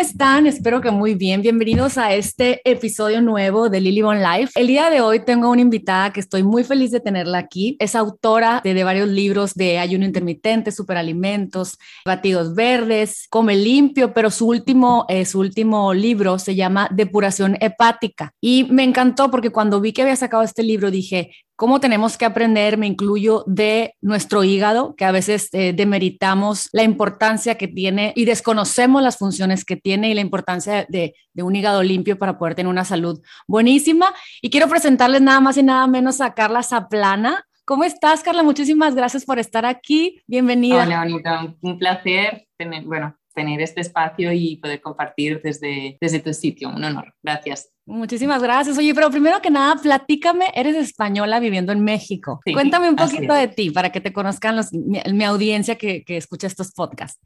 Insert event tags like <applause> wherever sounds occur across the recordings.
están? Espero que muy bien. Bienvenidos a este episodio nuevo de Lily Bon Life. El día de hoy tengo una invitada que estoy muy feliz de tenerla aquí. Es autora de, varios libros de ayuno intermitente, superalimentos, batidos verdes, come limpio, pero su último, eh, su último libro se llama Depuración hepática. Y me encantó porque cuando vi que había sacado este libro dije, cómo tenemos que aprender, me incluyo, de nuestro hígado, que a veces eh, demeritamos la importancia que tiene y desconocemos las funciones que tiene y la importancia de, de, un hígado limpio para poder tener una salud buenísima. Y quiero presentarles nada más y nada menos a Carla Zaplana. ¿Cómo estás, Carla? Muchísimas gracias por estar aquí. Bienvenida. Hola, Anita. Un placer tener, bueno, tener este espacio y poder compartir desde, desde tu sitio. Un honor. Gracias. Muchísimas gracias. Oye, pero primero que nada, platícame, eres española viviendo en México. Cuéntame un poquito de ti para que te conozcan los, mi, audiencia que, que, escucha estos podcasts.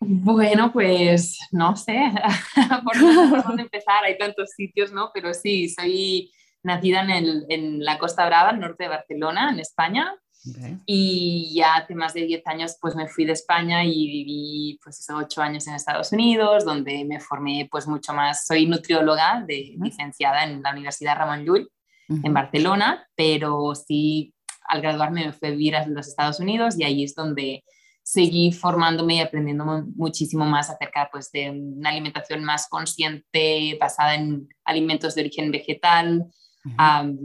Bueno, pues no sé <laughs> por dónde empezar. Hay tantos sitios, ¿no? Pero sí, soy nacida en, el, en la Costa Brava, al norte de Barcelona, en España. Y ya hace más de 10 años pues me fui de España y viví pues esos 8 años en Estados Unidos, donde me formé pues mucho más. Soy nutrióloga, de, licenciada en la Universidad Ramón Llull en Barcelona, pero sí al graduarme me fui a vivir a los Estados Unidos y ahí es donde seguí formándome y aprendiendo muchísimo más acerca pues, de una alimentación más consciente, basada en alimentos de origen vegetal,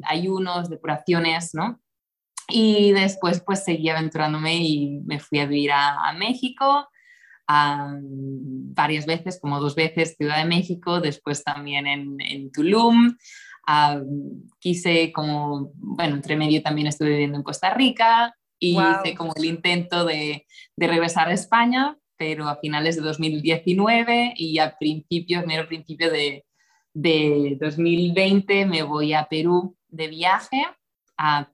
ayunos, depuraciones, ¿no? Y después pues seguí aventurándome y me fui a vivir a, México varias veces, como dos veces Ciudad de México, después también en, en Tulum. quise como, bueno, entre medio también estuve viviendo en Costa Rica y hice como el intento de, de, regresar a España, pero a finales de 2019 y a principios, mero principio de, de 2020 me voy a Perú de viaje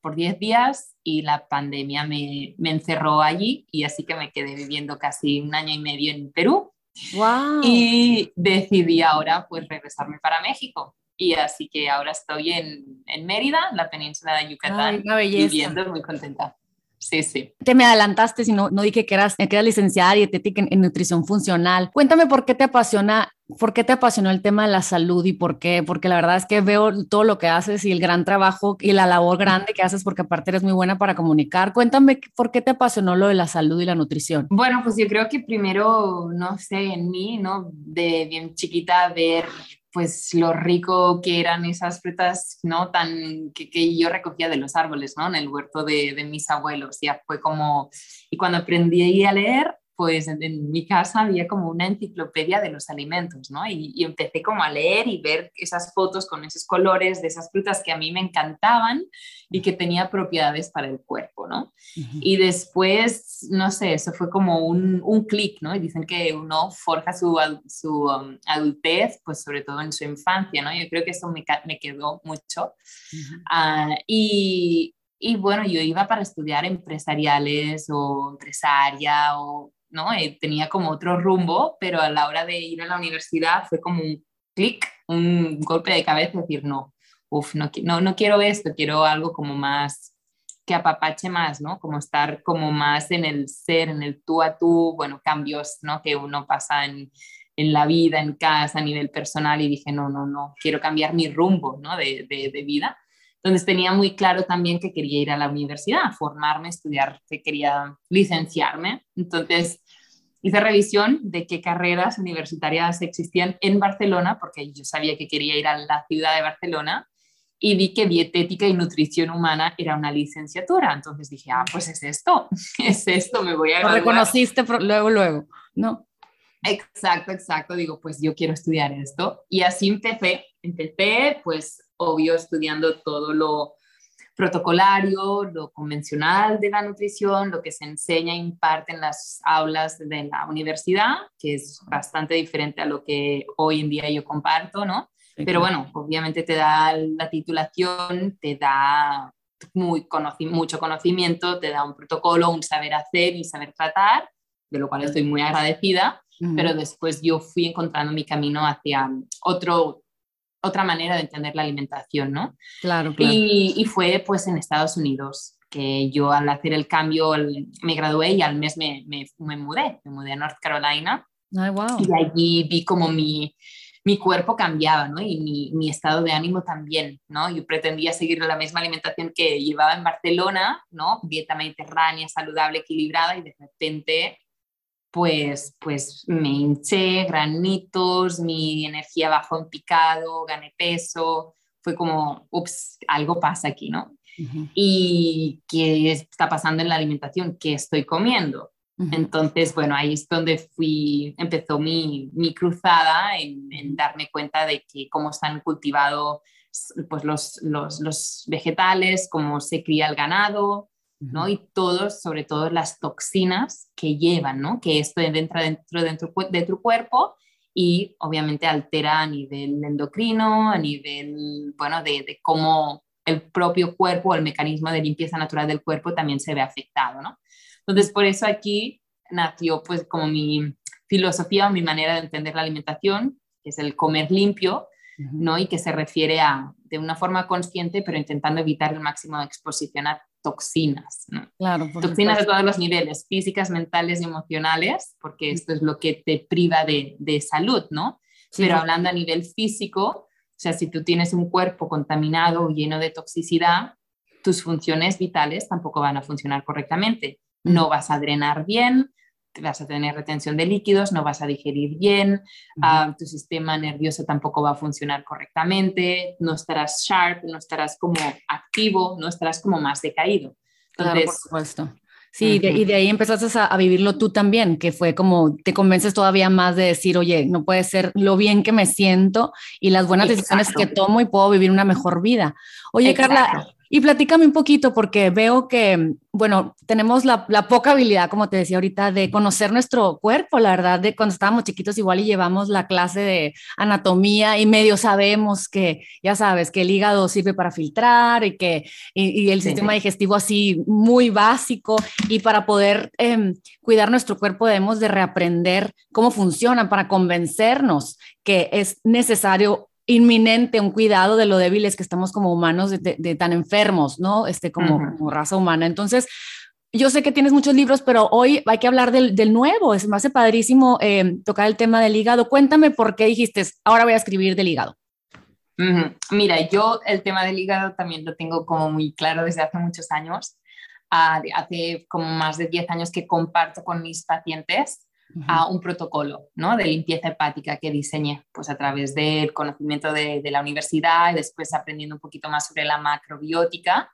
por 10 días y la pandemia me, me, encerró allí y así que me quedé viviendo casi un año y medio en Perú. Wow. Y decidí ahora pues regresarme para México. Y así que ahora estoy en, en Mérida, la península de Yucatán, viviendo muy contenta. Sí, sí. Te me adelantaste, si no, no dije que eras, que eras licenciada y en, en, nutrición funcional. Cuéntame por qué te apasiona, por qué te apasionó el tema de la salud y por qué, porque la verdad es que veo todo lo que haces y el gran trabajo y la labor grande que haces, porque aparte eres muy buena para comunicar. Cuéntame por qué te apasionó lo de la salud y la nutrición. Bueno, pues yo creo que primero, no sé, en mí, ¿no? De bien chiquita ver pues lo rico que eran esas frutas, ¿no? Tan, que, que, yo recogía de los árboles, ¿no? En el huerto de, de mis abuelos, ya fue como, y cuando aprendí a leer, pues en, mi casa había como una enciclopedia de los alimentos, ¿no? Y, empecé como a leer y ver esas fotos con esos colores de esas frutas que a mí me encantaban y que tenía propiedades para el cuerpo, ¿no? Y después, no sé, eso fue como un, un clic, ¿no? Y dicen que uno forja su, su um, adultez, pues sobre todo en su infancia, ¿no? Yo creo que eso me, me quedó mucho. Uh, y, y bueno, yo iba para estudiar empresariales o empresaria o ¿no? Eh, tenía como otro rumbo, pero a la hora de ir a la universidad fue como un clic, un golpe de cabeza, decir, no, uff, no, no, no quiero esto, quiero algo como más que apapache más, ¿no? Como estar como más en el ser, en el tú a tú, bueno, cambios, ¿no? Que uno pasa en, en la vida, en casa, a nivel personal y dije, no, no, no, quiero cambiar mi rumbo, ¿no? De, de, de vida. Entonces tenía muy claro también que quería ir a la universidad, formarme, estudiar, que quería licenciarme. Entonces hice revisión de qué carreras universitarias existían en Barcelona, porque yo sabía que quería ir a la ciudad de Barcelona y vi que dietética y nutrición humana era una licenciatura. Entonces dije, ah, pues es esto, <laughs> es esto, me voy a Lo reconociste luego, luego, ¿no? Exacto, exacto. Digo, pues yo quiero estudiar esto. Y así empecé. Empecé, pues, obvio, estudiando todo lo, protocolario, lo convencional de la nutrición, lo que se enseña e imparte en las aulas de la universidad, que es bastante diferente a lo que hoy en día yo comparto, ¿no? Pero bueno, obviamente te da la titulación, te da muy mucho conocimiento, te da un protocolo, un saber hacer y saber tratar, de lo cual estoy muy agradecida, pero después yo fui encontrando mi camino hacia otro otra manera de entender la alimentación, ¿no? Claro, claro. Y, fue pues en Estados Unidos que yo al hacer el cambio me gradué y al mes me, me, me, mudé, me mudé a North Carolina Y allí vi como mi, mi cuerpo cambiaba, ¿no? Y mi, mi, estado de ánimo también, ¿no? Yo pretendía seguir la misma alimentación que llevaba en Barcelona, ¿no? Dieta mediterránea, saludable, equilibrada, y de repente, pues, pues me hinché, granitos, mi energía bajó en picado, gané peso, fue como, ups, algo pasa aquí, ¿no? ¿Y qué está pasando en la alimentación? ¿Qué estoy comiendo? Entonces, bueno, ahí es donde fui, empezó mi, mi cruzada en, darme cuenta de que cómo están cultivados pues, los, los, los, vegetales, cómo se cría el ganado, ¿no? Y todos, sobre todo las toxinas que llevan, ¿no? Que esto entra dentro, dentro de tu cuerpo y obviamente altera a nivel endocrino, a nivel, bueno, de, de cómo el propio cuerpo, el mecanismo de limpieza natural del cuerpo también se ve afectado, ¿no? Entonces, por eso aquí nació pues como mi filosofía o mi manera de entender la alimentación, que es el comer limpio, ¿no? Y que se refiere a, de una forma consciente, pero intentando evitar el máximo de exposición a toxinas, ¿no? Claro. Toxinas de todos los niveles, físicas, mentales y emocionales, porque esto es lo que te priva de, de salud, ¿no? pero hablando a nivel físico, o sea, si tú tienes un cuerpo contaminado o lleno de toxicidad, tus funciones vitales tampoco van a funcionar correctamente no vas a drenar bien, vas a tener retención de líquidos, no vas a digerir bien, ah, tu sistema nervioso tampoco va a funcionar correctamente, no estarás sharp, no estarás como activo, no estarás como más decaído. claro, por supuesto. Sí, y de ahí empezaste a, vivirlo tú también, que fue como te convences todavía más de decir, oye, no puede ser lo bien que me siento y las buenas decisiones que tomo y puedo vivir una mejor vida. Oye, Carla, y platícame un poquito porque veo que, bueno, tenemos la, poca habilidad, como te decía ahorita, de conocer nuestro cuerpo, la verdad, de cuando estábamos chiquitos igual y llevamos la clase de anatomía y medio sabemos que, ya sabes, que el hígado sirve para filtrar y que y, el sistema digestivo así muy básico. Y para poder em, cuidar nuestro cuerpo debemos de reaprender cómo funcionan para convencernos que es necesario inminente un cuidado de lo débiles que estamos como humanos, de, tan enfermos, ¿no? Este, como, raza humana. Entonces, yo sé que tienes muchos libros, pero hoy hay que hablar del, nuevo. Es, hace padrísimo eh, tocar el tema del hígado. Cuéntame por qué dijiste, ahora voy a escribir del hígado. Mira, yo el tema del hígado también lo tengo como muy claro desde hace muchos años. Ah, hace como más de 10 años que comparto con mis pacientes a un protocolo ¿no? de limpieza hepática que diseñé pues, a través del conocimiento de, la universidad y después aprendiendo un poquito más sobre la macrobiótica.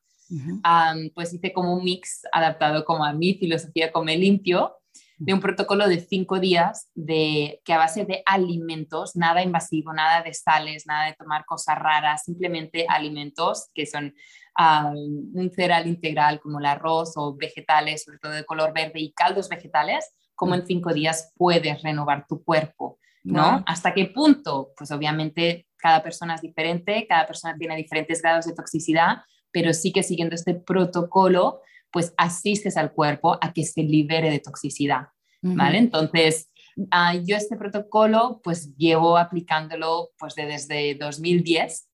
pues hice como un mix adaptado como a mi filosofía Come Limpio, de un protocolo de cinco días de, que a base de alimentos, nada invasivo, nada de sales, nada de tomar cosas raras, simplemente alimentos que son un cereal integral como el arroz o vegetales, sobre todo de color verde y caldos vegetales, cómo en cinco días puedes renovar tu cuerpo, ¿no? ¿Hasta qué punto? Pues obviamente cada persona es diferente, cada persona tiene diferentes grados de toxicidad, pero sí que siguiendo este protocolo, pues asistes al cuerpo a que se libere de toxicidad, ¿vale? Entonces, ah, yo este protocolo pues llevo aplicándolo pues desde 2010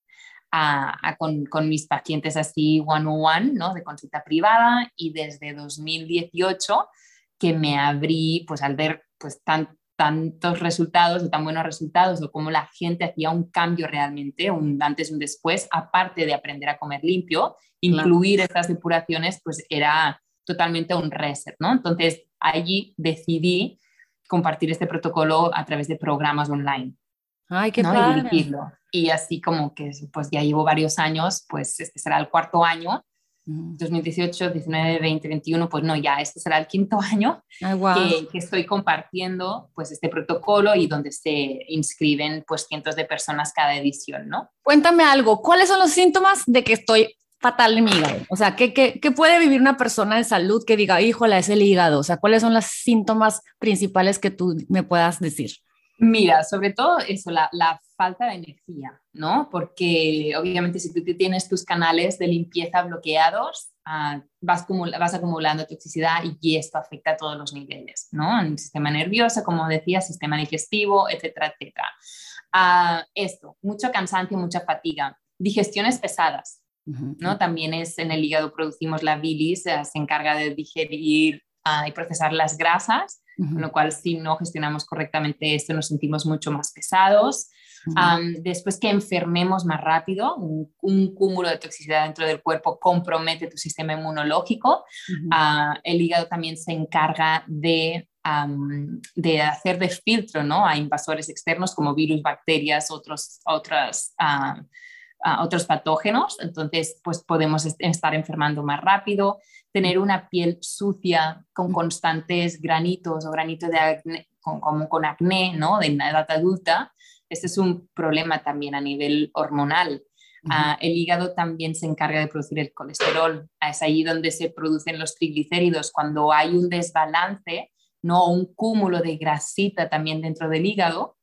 con, con, mis pacientes así one-on-one, ¿no? De consulta privada y desde 2018 que me abrí, pues al ver pues tan, tantos resultados o tan buenos resultados o cómo la gente hacía un cambio realmente, un antes y un después, aparte de aprender a comer limpio, incluir estas depuraciones, pues era totalmente un reset, ¿no? Entonces allí decidí compartir este protocolo a través de programas online. Ay, qué padre. Y así como que pues ya llevo varios años, pues este será el cuarto año 2018, 19, 20, 21, pues no, ya este será el quinto <laughs> año que, que, estoy compartiendo pues este protocolo y donde se inscriben pues cientos de personas cada edición, ¿no? Cuéntame algo, ¿cuáles son los síntomas de que estoy fatal en mi hígado? O sea, ¿qué, qué, qué puede vivir una persona en salud que diga, híjola, es el hígado? O sea, ¿cuáles son los síntomas principales que tú me puedas decir? Mira, sobre todo eso, la, la, falta de energía, ¿no? Porque obviamente si tú tienes tus canales de limpieza bloqueados, uh, vas, vas, acumulando toxicidad y esto afecta a todos los niveles, ¿no? El sistema nervioso, como decía, sistema digestivo, etcétera, etcétera. Uh, esto, mucho cansancio, mucha fatiga, digestiones pesadas, ¿no? También es en el hígado producimos la bilis, se encarga de digerir y procesar las grasas, con lo cual si no gestionamos correctamente esto nos sentimos mucho más pesados. Después que enfermemos más rápido, un, cúmulo de toxicidad dentro del cuerpo compromete tu sistema inmunológico. Ah, el hígado también se encarga de, de hacer de filtro ¿no? a invasores externos como virus, bacterias, otros, otras, otros patógenos. Entonces, pues podemos estar enfermando más rápido tener una piel sucia con constantes granitos o granito de acné, con, como con acné, ¿no? De edad adulta, este es un problema también a nivel hormonal. Ah, el hígado también se encarga de producir el colesterol. Ah, es ahí donde se producen los triglicéridos. Cuando hay un desbalance, ¿no? un cúmulo de grasita también dentro del hígado,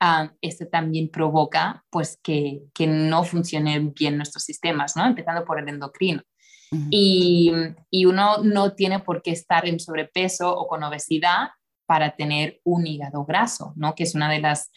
uh, este también provoca pues, que, que, no funcionen bien nuestros sistemas, ¿no? empezando por el endocrino y, uno no tiene por qué estar en sobrepeso o con obesidad para tener un hígado graso, ¿no? que es una de las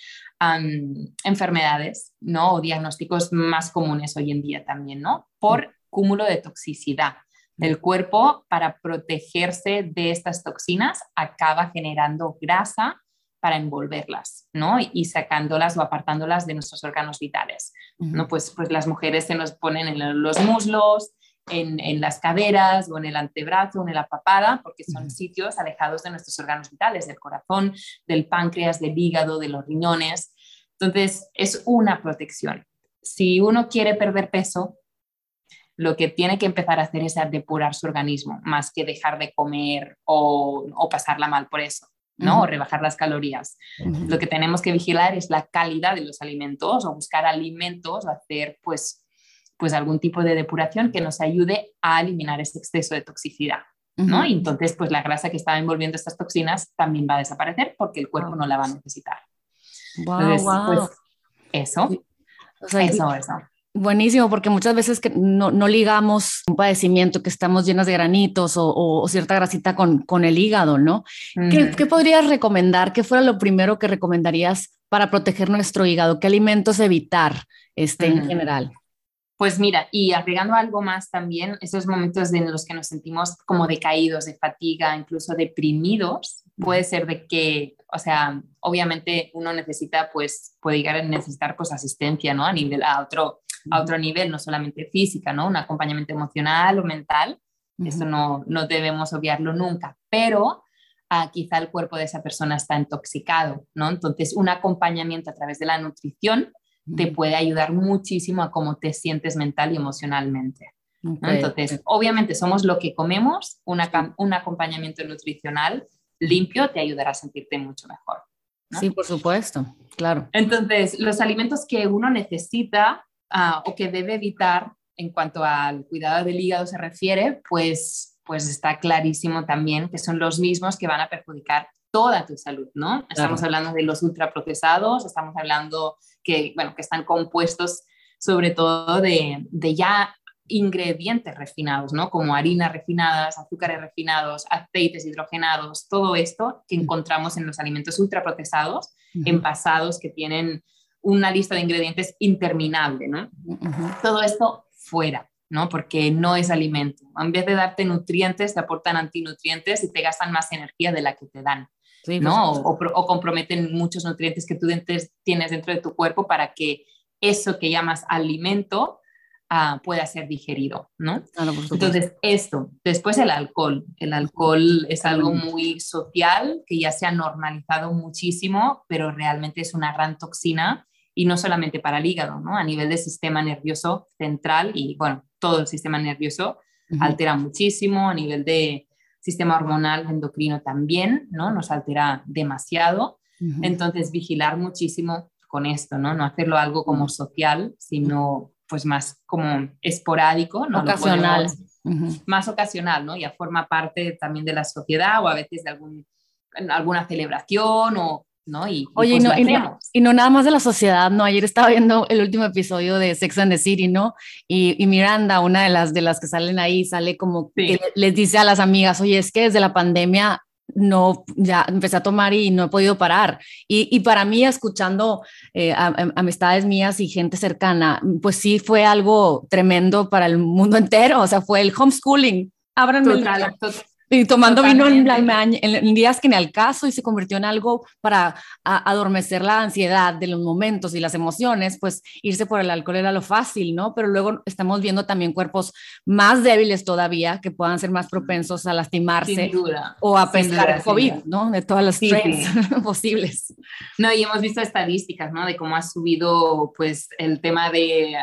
enfermedades ¿no? o diagnósticos más comunes hoy en día también, ¿no? por cúmulo de toxicidad. El cuerpo, para protegerse de estas toxinas, acaba generando grasa para envolverlas, ¿no? Y sacándolas o apartándolas de nuestros órganos vitales, ¿no? Pues, pues las mujeres se nos ponen en los muslos, en, las caderas o en el antebrazo o en la papada, porque son sitios alejados de nuestros órganos vitales, del corazón, del páncreas, del hígado, de los riñones. Entonces, es una protección. Si uno quiere perder peso, lo que tiene que empezar a hacer es a depurar su organismo, más que dejar de comer o, o pasarla mal por eso. ¿no? O rebajar las calorías. Lo que tenemos que vigilar es la calidad de los alimentos o buscar alimentos, o hacer pues pues algún tipo de depuración que nos ayude a eliminar ese exceso de toxicidad. ¿no? Y entonces, pues la grasa que estaba envolviendo estas toxinas también va a desaparecer porque el cuerpo no la va a necesitar. Wow, wow. Pues, eso, eso, eso. Buenísimo, porque muchas veces que no, no, ligamos un padecimiento que estamos llenos de granitos o, o cierta grasita con, con, el hígado, ¿no? ¿Qué, ¿Qué, podrías recomendar? ¿Qué fuera lo primero que recomendarías para proteger nuestro hígado? ¿Qué alimentos evitar este, en general? Pues mira, y agregando algo más también, esos momentos en los que nos sentimos como decaídos, de fatiga, incluso deprimidos, puede ser de que, o sea, obviamente uno necesita, pues, puede llegar a necesitar pues asistencia, ¿no? A nivel, a otro, a otro nivel, no solamente física, ¿no? Un acompañamiento emocional o mental, eso no, no debemos obviarlo nunca, pero ah, quizá el cuerpo de esa persona está intoxicado, ¿no? Entonces, un acompañamiento a través de la nutrición te puede ayudar muchísimo a cómo te sientes mental y emocionalmente. Entonces, obviamente somos lo que comemos, un acompañamiento nutricional limpio te ayudará a sentirte mucho mejor. Sí, por supuesto, claro. Entonces, los alimentos que uno necesita ah, o que debe evitar en cuanto al cuidado del hígado se refiere, pues, pues está clarísimo también que son los mismos que van a perjudicar toda tu salud, ¿no? Estamos hablando de los ultraprocesados, estamos hablando que, bueno, que están compuestos sobre todo de, de ya ingredientes refinados, ¿no? Como harinas refinadas, azúcares refinados, aceites hidrogenados, todo esto que encontramos en los alimentos ultraprocesados, envasados que tienen una lista de ingredientes interminable, ¿no? Todo esto fuera, ¿no? Porque no es alimento. En vez de darte nutrientes, te aportan antinutrientes y te gastan más energía de la que te dan. ¿No? O, comprometen muchos nutrientes que tú tienes dentro de tu cuerpo para que eso que llamas alimento uh, pueda ser digerido, ¿no? Entonces, esto, después el alcohol. El alcohol es algo muy social que ya se ha normalizado muchísimo, pero realmente es una gran toxina y no solamente para el hígado, ¿no? A nivel del sistema nervioso central y, bueno, todo el sistema nervioso altera muchísimo a nivel de sistema hormonal endocrino también, ¿no? Nos altera demasiado. Entonces, vigilar muchísimo con esto, ¿no? No hacerlo algo como social, sino pues más como esporádico, ¿no? Ocasional. Más ocasional, ¿no? Ya forma parte también de la sociedad o a veces de algún, alguna celebración o ¿no? Y, Oye, pues y, no, nada más de la sociedad, ¿no? Ayer estaba viendo el último episodio de Sex and the City, ¿no? Y, Miranda, una de las, de las que salen ahí, sale como que les dice a las amigas, oye, es que desde la pandemia no, ya empecé a tomar y no he podido parar. Y, para mí, escuchando eh, amistades mías y gente cercana, pues sí fue algo tremendo para el mundo entero, o sea, fue el homeschooling. Ábranme Y tomando vino en, en, días que en el caso y se convirtió en algo para adormecer la ansiedad de los momentos y las emociones, pues irse por el alcohol era lo fácil, ¿no? Pero luego estamos viendo también cuerpos más débiles todavía que puedan ser más propensos a lastimarse o a pescar COVID, ¿no? De todas las strains <laughs> posibles. No, y hemos visto estadísticas, ¿no? De cómo ha subido, pues, el tema de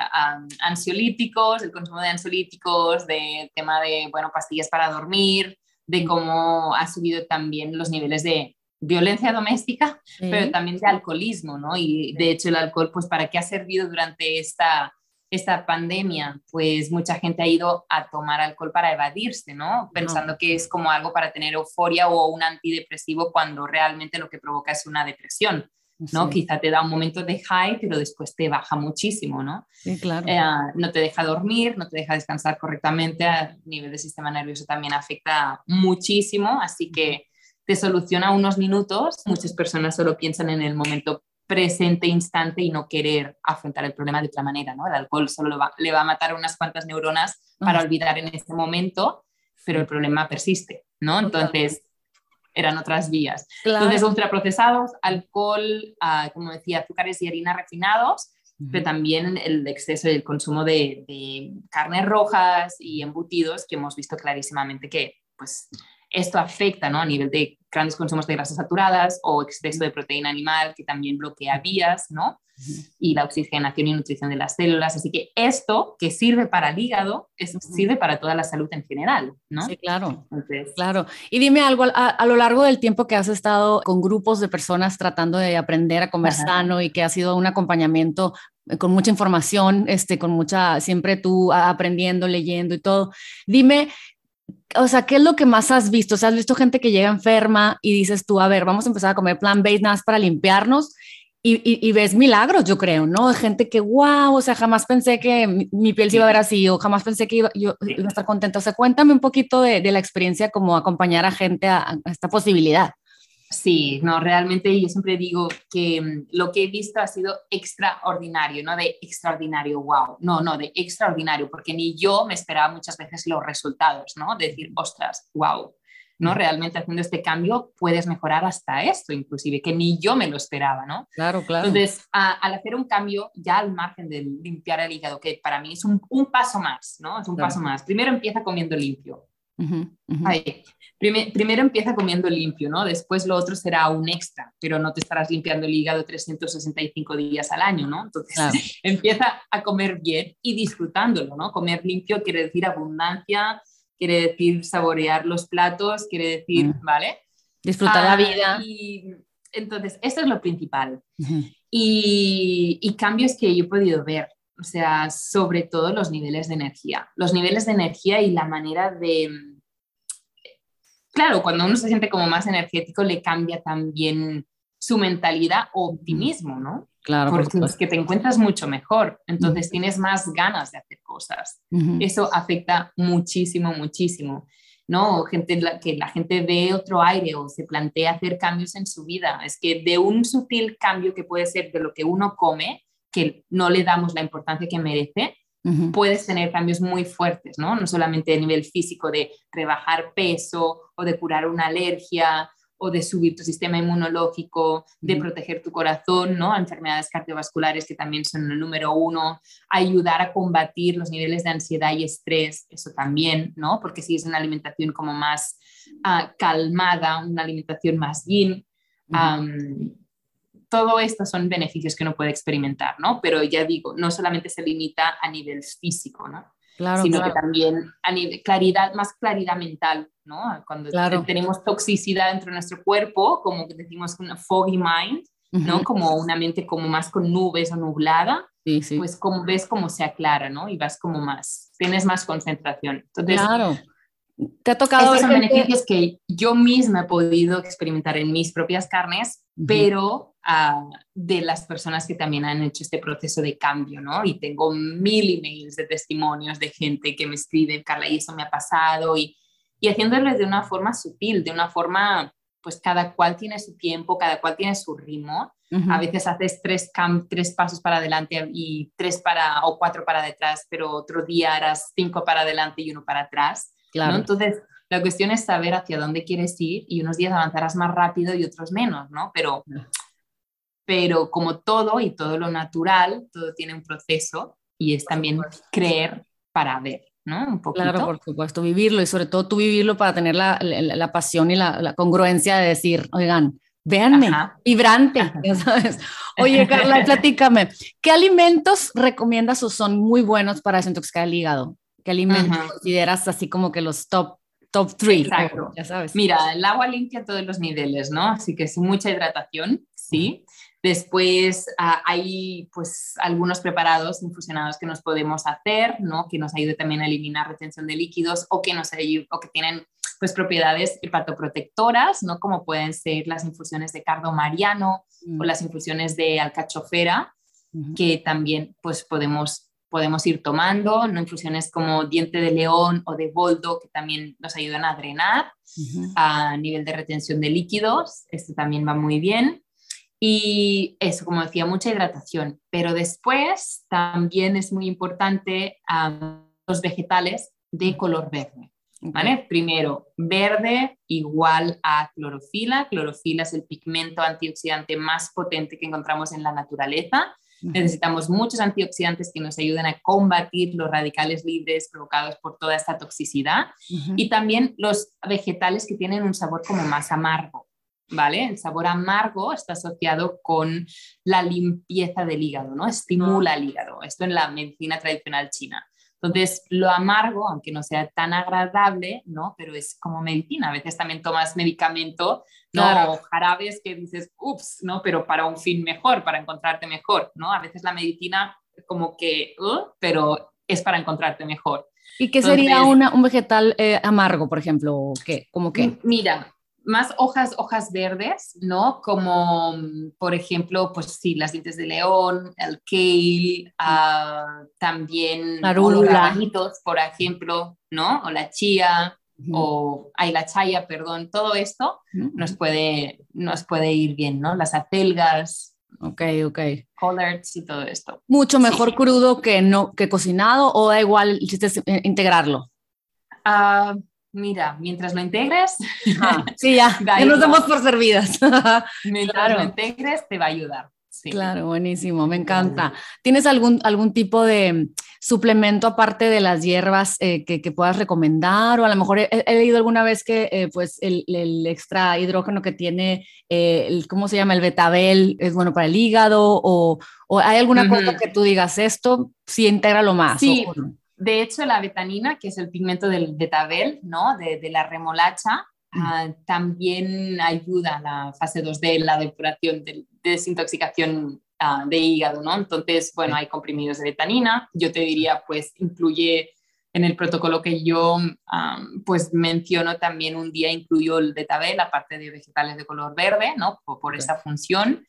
ansiolíticos, el consumo de ansiolíticos, de tema de, bueno, pastillas para dormir, de cómo ha subido también los niveles de violencia doméstica, pero también de alcoholismo, ¿no? Y de hecho el alcohol, pues, ¿para qué ha servido durante esta, esta pandemia? Pues mucha gente ha ido a tomar alcohol para evadirse, ¿no? Pensando que es como algo para tener euforia o un antidepresivo cuando realmente lo que provoca es una depresión. ¿No? Quizá te da un momento de high, pero después te baja muchísimo, ¿no? Sí, claro. Eh, no te deja dormir, no te deja descansar correctamente, a nivel del sistema nervioso también afecta muchísimo, así que te soluciona unos minutos. Muchas personas solo piensan en el momento presente, instante y no querer afrontar el problema de otra manera, ¿no? El alcohol solo le va a matar unas cuantas neuronas para olvidar en ese momento, pero el problema persiste, ¿no? Entonces, eran otras vías. Entonces, ultraprocesados, alcohol, ah, como decía, azúcares y harinas refinados, pero también el exceso y el consumo de, de, carnes rojas y embutidos, que hemos visto clarísimamente que pues, esto afecta ¿no? a nivel de grandes consumos de grasas saturadas o exceso de proteína animal, que también bloquea vías, ¿no? y la oxigenación y nutrición de las células. Así que esto que sirve para el hígado es, sirve para toda la salud en general, ¿no? Sí, claro. claro. Y dime algo, a, lo largo del tiempo que has estado con grupos de personas tratando de aprender a comer sano y que ha sido un acompañamiento con mucha información, este, con mucha, siempre tú aprendiendo, leyendo y todo. Dime, o sea, ¿qué es lo que más has visto? O sea, has visto gente que llega enferma y dices tú, a ver, vamos a empezar a comer plant-based nada más para limpiarnos y, ves milagros, yo creo, ¿no? Gente que, wow, o sea, jamás pensé que mi, piel se iba a ver así, o jamás pensé que iba, yo iba a estar contenta. O sea, cuéntame un poquito de, la experiencia como acompañar a gente a, esta posibilidad. Sí, no, realmente yo siempre digo que mm, lo que he visto ha sido extraordinario, no de extraordinario, wow, no, no, de extraordinario, porque ni yo me esperaba muchas veces los resultados, ¿no? decir, ostras, wow, ¿no? Realmente haciendo este cambio puedes mejorar hasta esto, inclusive, que ni yo me lo esperaba, ¿no? Claro, claro. Entonces, al hacer un cambio, ya al margen de limpiar el hígado, que para mí es un, paso más, ¿no? Es un paso más. Primero empieza comiendo limpio. Primero empieza comiendo limpio, ¿no? Después lo otro será un extra, pero no te estarás limpiando el hígado 365 días al año, ¿no? Entonces <laughs> empieza a comer bien y disfrutándolo, ¿no? Comer limpio quiere decir abundancia, quiere decir saborear los platos, quiere decir, mm. ¿vale? Disfrutar la ah, vida. Y, entonces, esto es lo principal. y, y cambios que yo he podido ver, o sea, sobre todo los niveles de energía. Los niveles de energía y la manera de... Claro, cuando uno se siente como más energético, le cambia también su mentalidad o optimismo, ¿no? Claro. Porque es que te encuentras mucho mejor, entonces tienes más ganas de hacer cosas. Eso afecta muchísimo, muchísimo. ¿no? Gente, que la gente ve otro aire o se plantea hacer cambios en su vida. Es que de un sutil cambio que puede ser de lo que uno come, que no le damos la importancia que merece, puedes tener cambios muy fuertes, ¿no? No solamente a nivel físico de rebajar peso o de curar una alergia o de subir tu sistema inmunológico, de proteger tu corazón, ¿no? Enfermedades cardiovasculares que también son el número uno, ayudar a combatir los niveles de ansiedad y estrés, eso también, ¿no? Porque si es una alimentación como más ah, calmada, una alimentación más yin, todo esto son beneficios que uno puede experimentar, ¿no? Pero ya digo, no solamente se limita a nivel físico, ¿no? sino que también a nivel, claridad, más claridad mental, ¿no? Cuando tenemos toxicidad dentro de nuestro cuerpo, como decimos una foggy mind, ¿no? Como una mente como más con nubes o nublada, pues como ves cómo se aclara, ¿no? Y vas como más, tienes más concentración. Entonces, claro. Te ha tocado... Estos son beneficios que yo misma he podido experimentar en mis propias carnes, pero uh, de las personas que también han hecho este proceso de cambio, ¿no? Y tengo mil emails de testimonios de gente que me escribe, Carla, y eso me ha pasado, y, y haciéndolo de una forma sutil, de una forma, pues cada cual tiene su tiempo, cada cual tiene su ritmo. A veces haces tres, tres pasos para adelante y tres para, o cuatro para detrás, pero otro día harás cinco para adelante y uno para atrás. Claro. Entonces, La cuestión es saber hacia dónde quieres ir y unos días avanzarás más rápido y otros menos, ¿no? Pero, pero como todo y todo lo natural, todo tiene un proceso y es también creer para ver. ¿no? Un poquito. Claro, por supuesto, vivirlo y sobre todo tú vivirlo para tener la, la, pasión y la, la, congruencia de decir, oigan, véanme, vibrante, ya sabes. Oye, Carla, <laughs> platícame, ¿qué alimentos recomiendas o son muy buenos para desintoxicar el hígado? ¿Qué alimentos consideras así como que los top top three, Exacto. ya sabes. Mira, el agua limpia todos los niveles, ¿no? Así que es mucha hidratación, sí. Después ah, hay pues algunos preparados infusionados que nos podemos hacer, ¿no? Que nos ayude también a eliminar retención de líquidos o que nos ayude, o que tienen pues propiedades hepatoprotectoras, ¿no? Como pueden ser las infusiones de cardo mariano o mm. las infusiones de alcachofera, que también pues podemos podemos ir tomando, ¿no? infusiones como diente de león o de boldo que también nos ayudan a drenar a nivel de retención de líquidos, esto también va muy bien. Y eso, como decía, mucha hidratación, pero después también es muy importante los vegetales de color verde. ¿Vale? Primero, verde igual a clorofila. Clorofila es el pigmento antioxidante más potente que encontramos en la naturaleza Necesitamos muchos antioxidantes que nos ayuden a combatir los radicales libres provocados por toda esta toxicidad y también los vegetales que tienen un sabor como más amargo. ¿Vale? El sabor amargo está asociado con la limpieza del hígado, ¿no? Estimula el hígado. Esto en la medicina tradicional china. Entonces, lo amargo, aunque no sea tan agradable, ¿no? Pero es como medicina. A veces también tomas medicamento, ¿no? O jarabes que dices, ups, ¿no? Pero para un fin mejor, para encontrarte mejor, ¿no? A veces la medicina como que, uh, pero es para encontrarte mejor. ¿Y qué sería una, un vegetal eh, amargo, por ejemplo? ¿Qué? ¿Cómo qué? Mira, más hojas, hojas verdes, ¿no? Como, por ejemplo, pues sí, las dientes de león, el kale, uh, también los rabanitos, por ejemplo, ¿no? O la chía, o hay la chaya, perdón, todo esto nos, puede, nos puede ir bien, ¿no? Las acelgas. Ok, ok. Collards y todo esto. Mucho mejor crudo que, no, que cocinado o da igual eh, integrarlo. Uh, mira, mientras lo integres, <laughs> sí, ya, ya nos damos por servidas. <laughs> mientras lo integres, te va a ayudar. Claro, buenísimo, me encanta. ¿Tienes algún, algún tipo de suplemento aparte de las hierbas eh, que, puedas recomendar? O a lo mejor he, leído alguna vez que eh, pues el, extra hidrógeno que tiene, eh, el, ¿cómo se llama? El betabel es bueno para el hígado o, hay alguna cosa que tú digas esto, sí, intégralo más. Sí. De hecho, la betanina, que es el pigmento del betabel, ¿no? De, la remolacha, mm. ah, también ayuda a la fase 2 de la depuración, de, desintoxicación ah, de hígado, ¿no? Entonces, bueno, hay comprimidos de betanina. Yo te diría, pues, incluye en el protocolo que yo pues menciono también un día incluyo el betabel, aparte de vegetales de color verde, ¿no? Por, esa función.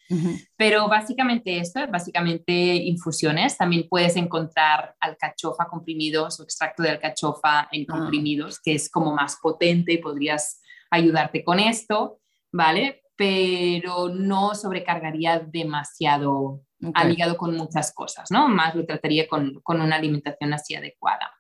Pero básicamente esto, básicamente infusiones. También puedes encontrar alcachofa comprimidos o extracto de alcachofa en ah. comprimidos, que es como más potente y podrías ayudarte con esto, ¿vale? Pero no sobrecargaría demasiado al hígado con muchas cosas, ¿no? Más lo trataría con, con una alimentación así adecuada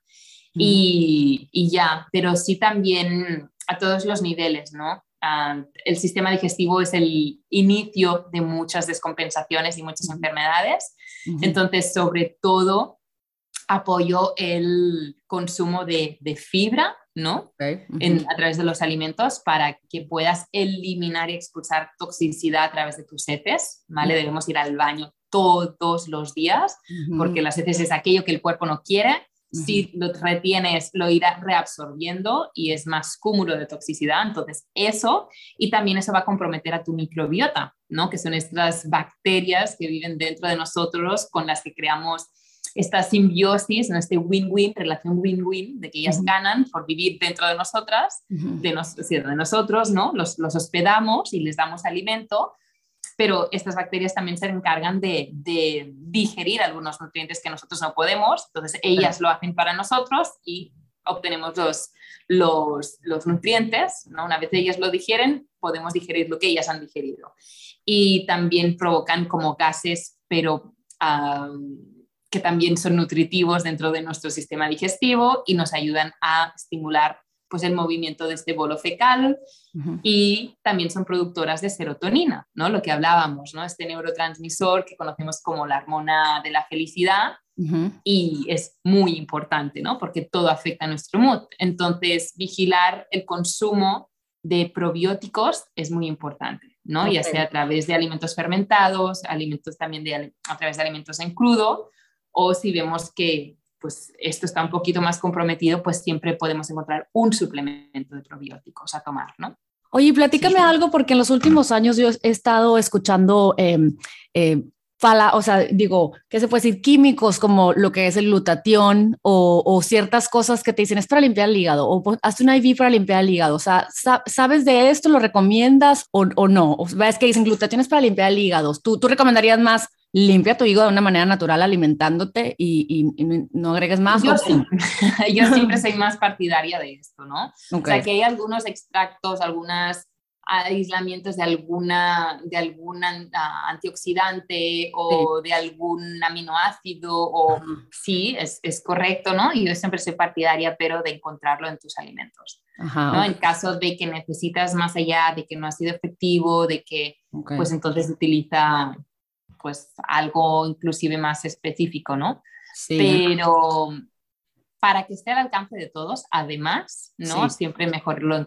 y, ya, pero sí también a todos los niveles, ¿no? Ah, el sistema digestivo es el inicio de muchas descompensaciones y muchas enfermedades. Entonces, sobre todo, apoyo el consumo de, fibra, ¿no? a través de los alimentos para que puedas eliminar y expulsar toxicidad a través de tus heces, ¿vale? Debemos ir al baño todos los días porque las heces es aquello que el cuerpo no quiere si lo retienes, lo irá reabsorbiendo y es más cúmulo de toxicidad. Entonces, eso, y también eso va a comprometer a tu microbiota, ¿no? Que son estas bacterias que viven dentro de nosotros con las que creamos esta simbiosis, ¿no? este win-win, relación win-win, de que ellas ganan por vivir dentro de nosotras, de, de, nosotros, ¿no? Los, los hospedamos y les damos alimento, pero estas bacterias también se encargan de, digerir algunos nutrientes que nosotros no podemos, entonces ellas lo hacen para nosotros y obtenemos los, los, nutrientes, ¿no? una vez ellas lo digieren, podemos digerir lo que ellas han digerido. Y también provocan como gases, pero que también son nutritivos dentro de nuestro sistema digestivo y nos ayudan a estimular pues el movimiento de este bolo fecal y también son productoras de serotonina, ¿no? Lo que hablábamos, ¿no? Este neurotransmisor que conocemos como la hormona de la felicidad y es muy importante, ¿no? Porque todo afecta a nuestro mood. Entonces, vigilar el consumo de probióticos es muy importante, ¿no? Ya sea a través de alimentos fermentados, alimentos también de, a través de alimentos en crudo, o si vemos que pues esto está un poquito más comprometido, pues siempre podemos encontrar un suplemento de probióticos a tomar, ¿no? Oye, platícame algo porque en los últimos años yo he estado escuchando em, eh, fala, o sea, digo, ¿qué se puede decir? Químicos como lo que es el glutatión o, ciertas cosas que te dicen es para limpiar el hígado o hazte un IV para limpiar el hígado. O sea, ¿sabes de esto? ¿Lo recomiendas o, no? O ves que dicen glutatión es para limpiar el hígado. ¿Tú, tú recomendarías más limpia tu hígado de una manera natural alimentándote y, no agregues más? Yo, <laughs> yo siempre <laughs> soy más partidaria de esto, ¿no? O sea, que hay algunos extractos, algunas aislamientos de alguna de algún antioxidante o de algún aminoácido o sí, es, es, correcto, ¿no? Y yo siempre soy partidaria, pero de encontrarlo en tus alimentos, ¿no? En caso de que necesitas más allá, de que no ha sido efectivo, de que pues entonces utiliza pues algo inclusive más específico, ¿no? Sí. Pero para que esté al alcance de todos, además, ¿no? Siempre, mejor lo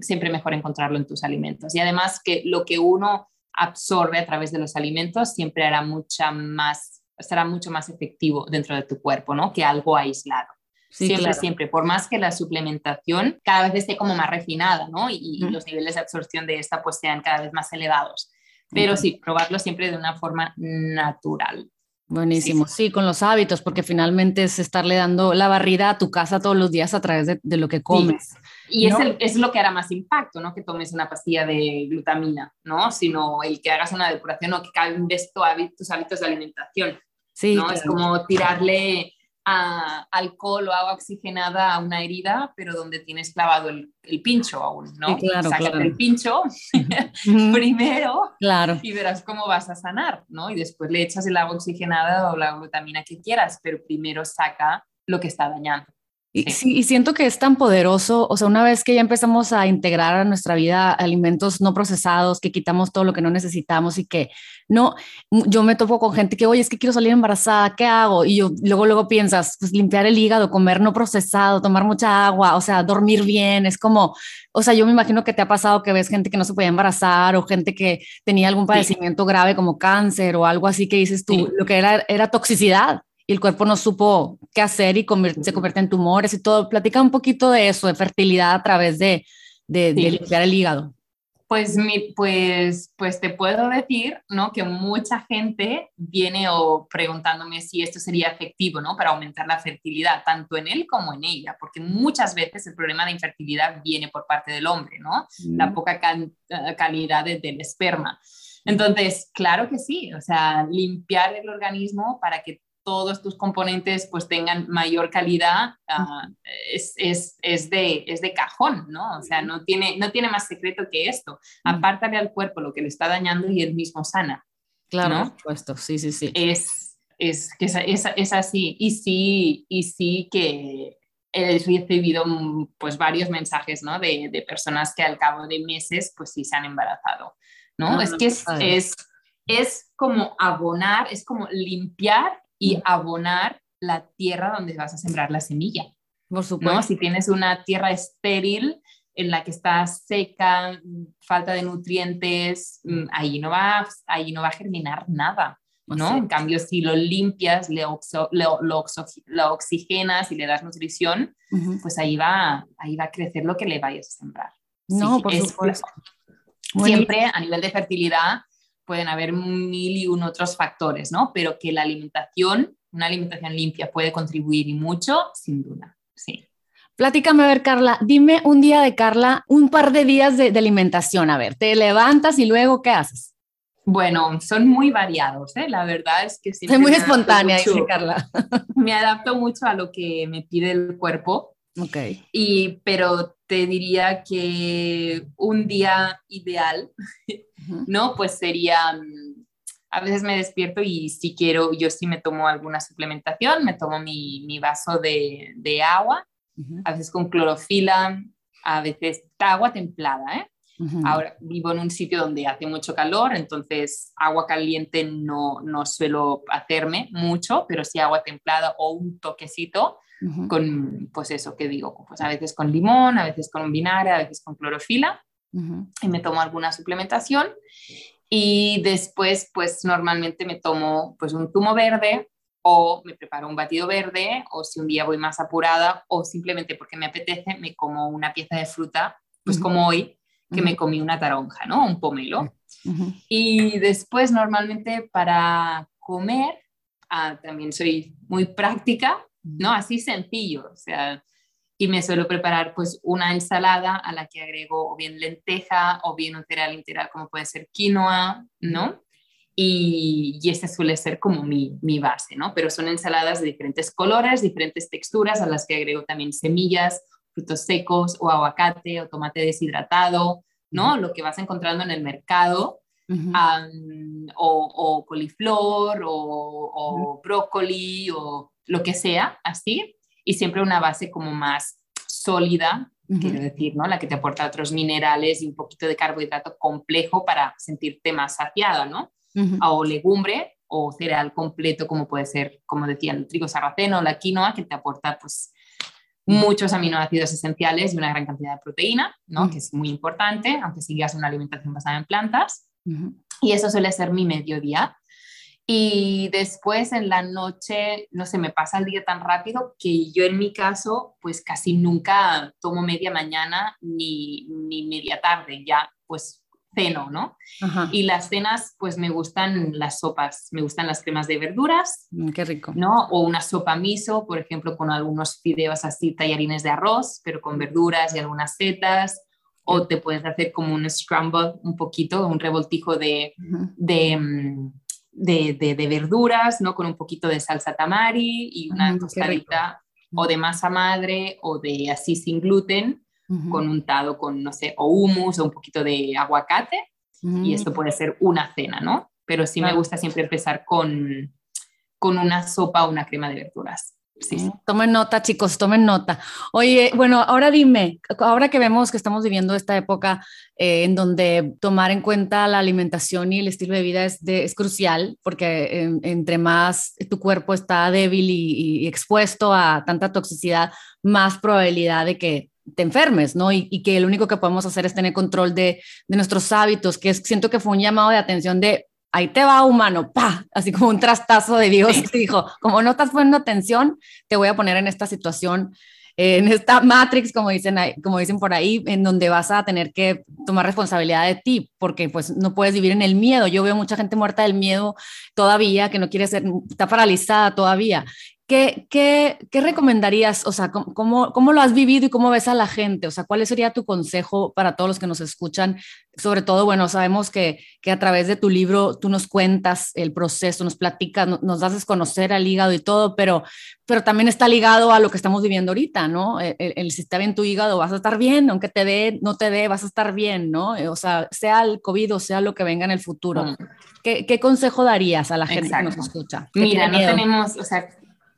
siempre mejor encontrarlo en tus alimentos. Y además que lo que uno absorbe a través de los alimentos siempre hará mucha más, será mucho más efectivo dentro de tu cuerpo, ¿no? Que algo aislado. siempre, siempre, por más que la suplementación cada vez esté como más refinada, ¿no? Y, los niveles de absorción de esta pues sean cada vez más elevados. Pero sí, probarlo siempre de una forma natural. Buenísimo, sí, con los hábitos, porque finalmente es estarle dando la barrida a tu casa todos los días a través de, lo que comes. Y es, es, lo que hará más impacto, no que tomes una pastilla de glutamina, ¿no? Sino el que hagas una depuración o que cambies tu tus hábitos de alimentación. Sí, ¿no? Es como tirarle alcohol o agua oxigenada a una herida, pero donde tienes clavado el, pincho aún, ¿no? claro, Sácate el pincho <laughs> primero claro. y verás cómo vas a sanar, ¿no? Y después le echas el agua oxigenada o la glutamina que quieras, pero primero saca lo que está dañando. Y, sí. y siento que es tan poderoso, o sea, una vez que ya empezamos a integrar a nuestra vida alimentos no procesados, que quitamos todo lo que no necesitamos y que no, yo me topo con gente que, oye, es que quiero salir embarazada, ¿qué hago? Y yo luego, luego piensas, pues limpiar el hígado, comer no procesado, tomar mucha agua, o sea, dormir bien, es como, o sea, yo me imagino que te ha pasado que ves gente que no se podía embarazar o gente que tenía algún padecimiento grave como cáncer o algo así que dices tú, lo que era era toxicidad y el cuerpo no supo qué hacer y se convierte en tumores y todo. Platica un poquito de eso, de fertilidad a través de, de, limpiar el hígado. Pues, mi, pues, pues te puedo decir, ¿no? Que mucha gente viene o preguntándome si esto sería efectivo, ¿no? Para aumentar la fertilidad, tanto en él como en ella, porque muchas veces el problema de infertilidad viene por parte del hombre, ¿no? La poca eh, calidad del esperma. Entonces, claro que sí, o sea, limpiar el organismo para que todos tus componentes pues tengan mayor calidad, ah, es, es, es, de, es de cajón, ¿no? O sea, no tiene, no tiene más secreto que esto. Apártale al cuerpo lo que le está dañando y él mismo sana. Claro, por supuesto, sí, sí, sí. Es, es, es, es así. Y sí, y sí que he recibido pues varios mensajes, ¿no? De, de personas que al cabo de meses pues sí se han embarazado, ¿no? Ah, es que es, es, es como abonar, es como limpiar y abonar la tierra donde vas a sembrar la semilla. Por supuesto. Si tienes una tierra estéril en la que está seca, falta de nutrientes, mm, ahí no va, ahí no va a germinar nada. ¿no? En cambio, si lo limpias, le lo, lo, oxigenas y le das nutrición, pues ahí va, ahí va a crecer lo que le vayas a sembrar. No, por supuesto. Siempre a nivel de fertilidad, pueden haber mil y un otros factores, ¿no? Pero que la alimentación, una alimentación limpia puede contribuir y mucho, sin duda, sí. Platícame, a ver, Carla, dime un día de Carla, un par de días de, alimentación, a ver, te levantas y luego, ¿qué haces? Bueno, son muy variados, ¿eh? La verdad es que sí. Soy muy espontánea, dice Carla. <laughs> me adapto mucho a lo que me pide el cuerpo. Ok. Y, pero te diría que un día ideal ¿no? Pues sería, mm, a veces me despierto y si quiero, yo sí me tomo alguna suplementación, me tomo mi, vaso de, agua, a veces con clorofila, a veces agua templada, ¿eh? Ahora vivo en un sitio donde hace mucho calor, entonces agua caliente no, no suelo hacerme mucho, pero sí agua templada o un toquecito con, pues eso, que digo, pues a veces con limón, a veces con vinagre, a veces con clorofila y me tomo alguna suplementación. Y después pues normalmente me tomo pues un zumo verde o me preparo un batido verde o si un día voy más apurada o simplemente porque me apetece me como una pieza de fruta, pues como hoy que me comí una taronja, ¿no? Un pomelo. Y después normalmente para comer, ah, también soy muy práctica, ¿no? Así sencillo, o sea, y me suelo preparar pues una ensalada a la que agrego o bien lenteja o bien un cereal integral como puede ser quinoa, ¿no? Y, y ese suele ser como mi, mi, base, ¿no? Pero son ensaladas de diferentes colores, diferentes texturas a las que agrego también semillas frutos secos o aguacate o tomate deshidratado, ¿no? Lo que vas encontrando en el mercado, o, coliflor o, brócoli o lo que sea, así, y siempre una base como más sólida, quiero decir, ¿no? La que te aporta otros minerales y un poquito de carbohidrato complejo para sentirte más saciada, ¿no? O legumbre o cereal completo, como puede ser, como decía, el trigo sarraceno o la quinoa, que te aporta, pues, muchos aminoácidos esenciales y una gran cantidad de proteína, ¿no? que es muy importante, aunque sigas una alimentación basada en plantas. Y eso suele ser mi mediodía. Y después en la noche, no sé, me pasa el día tan rápido que yo en mi caso, pues casi nunca tomo media mañana ni, ni media tarde, ya pues ceno, ¿no? Y las cenas, pues me gustan las sopas, me gustan las cremas de verduras. Mm, qué rico. ¿No? O una sopa miso, por ejemplo, con algunos fideos así, tallarines de arroz, pero con verduras y algunas setas. O te puedes hacer como un scramble, un poquito, un revoltijo de, de, de, de, verduras, ¿no? Con un poquito de salsa tamari y una mm, tostadita o de masa madre o de así sin gluten con untado con, no sé, o humus o un poquito de aguacate. Y esto puede ser una cena, ¿no? Pero sí me gusta siempre empezar con, con una sopa o una crema de verduras. Sí, Tomen nota, chicos, tomen nota. Oye, bueno, ahora dime, ahora que vemos que estamos viviendo esta época eh, en donde tomar en cuenta la alimentación y el estilo de vida es, de, es crucial, porque entre más tu cuerpo está débil y, expuesto a tanta toxicidad, más probabilidad de que te enfermes, ¿no? Y, que lo único que podemos hacer es tener control de, nuestros hábitos, que siento que fue un llamado de atención de, ahí te va humano, pa, así como un trastazo de Dios, que dijo, como no estás poniendo atención, te voy a poner en esta situación, en esta matrix, como dicen, como dicen por ahí, en donde vas a tener que tomar responsabilidad de ti, porque pues no puedes vivir en el miedo. Yo veo mucha gente muerta del miedo todavía, que no quiere ser, está paralizada todavía. ¿Qué, qué, qué recomendarías? O sea, ¿cómo, ¿cómo, lo has vivido y cómo ves a la gente? O sea, ¿cuál sería tu consejo para todos los que nos escuchan? Sobre todo, bueno, sabemos que, que a través de tu libro tú nos cuentas el proceso, nos platicas, nos, haces conocer al hígado y todo, pero, pero también está ligado a lo que estamos viviendo ahorita, ¿no? El, el, si está bien tu hígado, vas a estar bien, aunque te dé, no te dé, vas a estar bien, ¿no? O sea, sea el COVID o sea lo que venga en el futuro. Mm. ¿Qué, ¿Qué, consejo darías a la gente que nos escucha? Mira, no tenemos, o sea,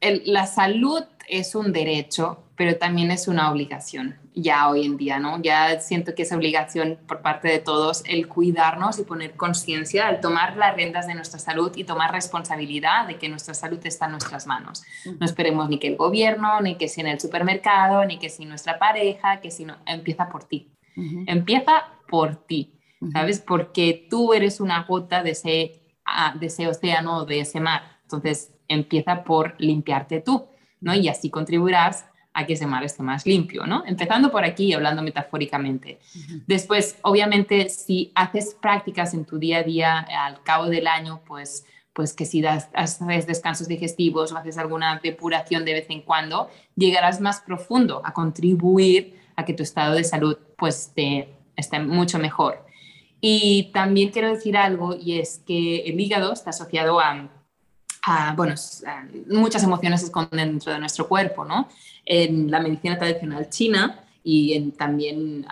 la salud es un derecho, pero también es una obligación ya hoy en día, ¿no? Ya siento que es obligación por parte de todos el cuidarnos y poner conciencia, al tomar las riendas de nuestra salud y tomar responsabilidad de que nuestra salud está en nuestras manos. No esperemos ni que el gobierno, ni que si en el supermercado, ni que si nuestra pareja, que si no, empieza por ti. Empieza por ti, ¿sabes? Porque tú eres una gota de ese, ah, de ese océano, de ese mar. Entonces, empieza por limpiarte tú, ¿no? Y así contribuirás a que ese mar esté más limpio, ¿no? Empezando por aquí, hablando metafóricamente. Después, obviamente, si haces prácticas en tu día a día al cabo del año, pues, pues que si das, haces descansos digestivos o haces alguna depuración de vez en cuando, llegarás más profundo a contribuir a que tu estado de salud pues esté mucho mejor. Y también quiero decir algo, y es que el hígado está asociado a bueno, muchas emociones se esconden dentro de nuestro cuerpo, ¿no? En la medicina tradicional china y en también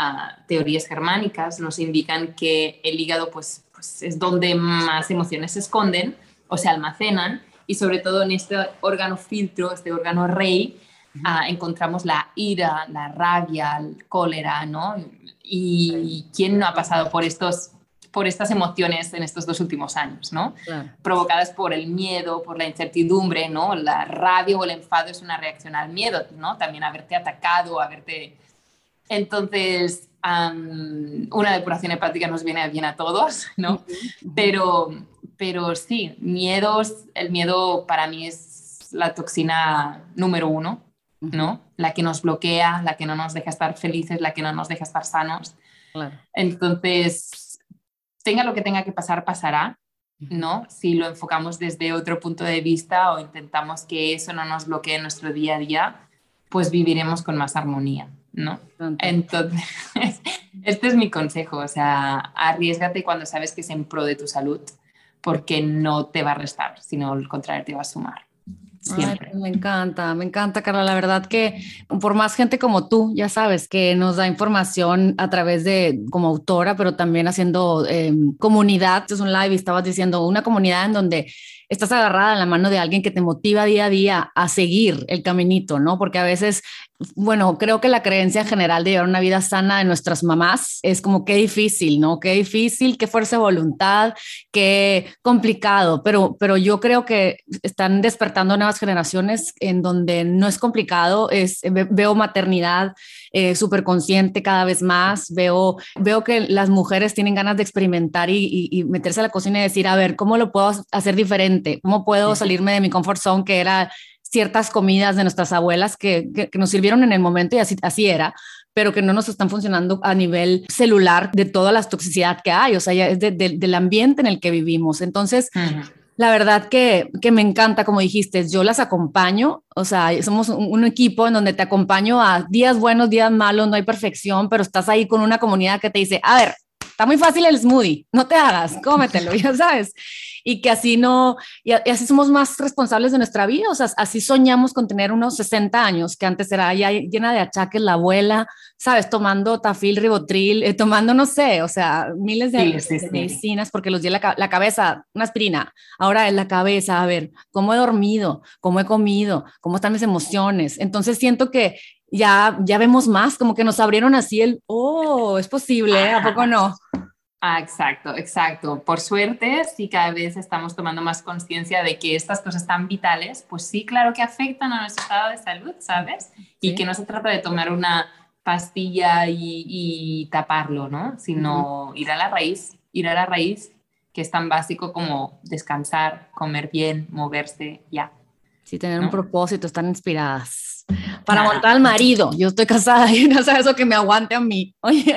teorías germánicas nos indican que el hígado pues, pues, es donde más emociones se esconden o se almacenan y sobre todo en este órgano filtro, este órgano rey, ah, encontramos la ira, la rabia, el cólera, ¿no? Y quién no ha pasado por estos por estas emociones en estos dos últimos años, ¿no? Provocadas por el miedo, por la incertidumbre, ¿no? La rabia o el enfado es una reacción al miedo, ¿no? También haberte atacado, haberte... Entonces, una depuración hepática nos viene bien a todos, ¿no? Pero, pero sí, miedos, el miedo para mí es la toxina número uno, ¿no? La que nos bloquea, la que no nos deja estar felices, la que no nos deja estar sanos. Entonces, tenga lo que tenga que pasar, pasará, ¿no? Si lo enfocamos desde otro punto de vista o intentamos que eso no nos bloquee nuestro día a día, pues viviremos con más armonía, ¿no? Entonces, <laughs> este es mi consejo, o sea, arriesgate cuando sabes que es en pro de tu salud, porque no te va a restar, sino al contrario, te va a sumar me encanta, me encanta, Carla. La verdad que por más gente como tú, ya sabes, que nos da información a través de como autora, pero también haciendo em, comunidad. es un live y estabas diciendo una comunidad en donde estás agarrada en la mano de alguien que te motiva día a día a seguir el caminito, ¿no? Porque a veces, bueno, creo que la creencia general de llevar una vida sana de nuestras mamás es como qué difícil, ¿no? Qué difícil, qué fuerza de voluntad, qué complicado, pero, pero yo creo que están despertando nuevas generaciones en donde no es complicado, es, veo maternidad eh, súper consciente cada vez más, veo, veo que las mujeres tienen ganas de experimentar y, y meterse a la cocina y decir, a ver, ¿cómo lo puedo hacer diferente? ¿Cómo puedo salirme de mi comfort zone, que era ciertas comidas de nuestras abuelas que, que, nos sirvieron en el momento y así, así era? pero que no nos están funcionando a nivel celular de toda la toxicidad que hay, o sea, ya es del ambiente en el que vivimos. Entonces, la verdad que, que, me encanta, como dijiste, yo las acompaño, o sea, somos un, un, equipo en donde te acompaño a días buenos, días malos, no hay perfección, pero estás ahí con una comunidad que te dice, a ver, está muy fácil el smoothie, no te hagas, cómetelo, <laughs> ya sabes y que así no, y, así somos más responsables de nuestra vida, o sea, así soñamos con tener unos 60 años, que antes era ya llena de achaques la abuela, ¿sabes? Tomando tafil, ribotril, eh, tomando, no sé, o sea, miles de, medicinas porque los di la, la cabeza, una aspirina, ahora es la cabeza, a ver, ¿cómo he dormido? ¿Cómo he comido? ¿Cómo están mis emociones? Entonces siento que ya, ya vemos más, como que nos abrieron así el, oh, es posible, ¿a poco no? <laughs> Ah, exacto, exacto. Por suerte, sí cada vez estamos tomando más conciencia de que estas cosas tan vitales, pues sí, claro que afectan a nuestro estado de salud, ¿sabes? Y que no se trata de tomar una pastilla y, taparlo, ¿no? Sino ir a la raíz, ir a la raíz, que es tan básico como descansar, comer bien, moverse, ya. Sí, tener un propósito, estar inspiradas para montar al marido. Yo estoy casada y no sé eso que me aguante a mí. Oye,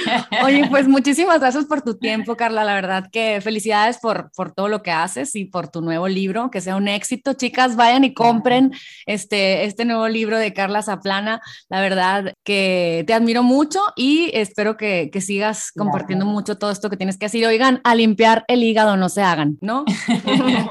<laughs> oye, pues muchísimas gracias por tu tiempo, Carla. La verdad que felicidades por, por todo lo que haces y por tu nuevo libro, que sea un éxito. Chicas, vayan y compren este, este nuevo libro de Carla Zaplana. La verdad que te admiro mucho y espero que, que sigas compartiendo mucho todo esto que tienes que hacer. Oigan, a limpiar el hígado no se hagan, ¿no? <laughs>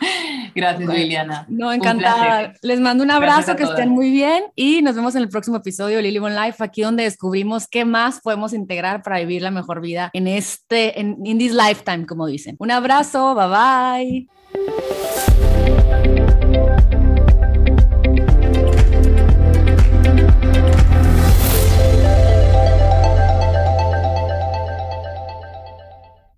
<laughs> Gracias, Liliana. No, encantada. Les mando un abrazo, que estén muy bien y nos vemos en el próximo episodio de Lily One Life, aquí donde descubrimos qué más podemos integrar para vivir la mejor vida en este, en in this lifetime, como dicen. Un abrazo, bye bye.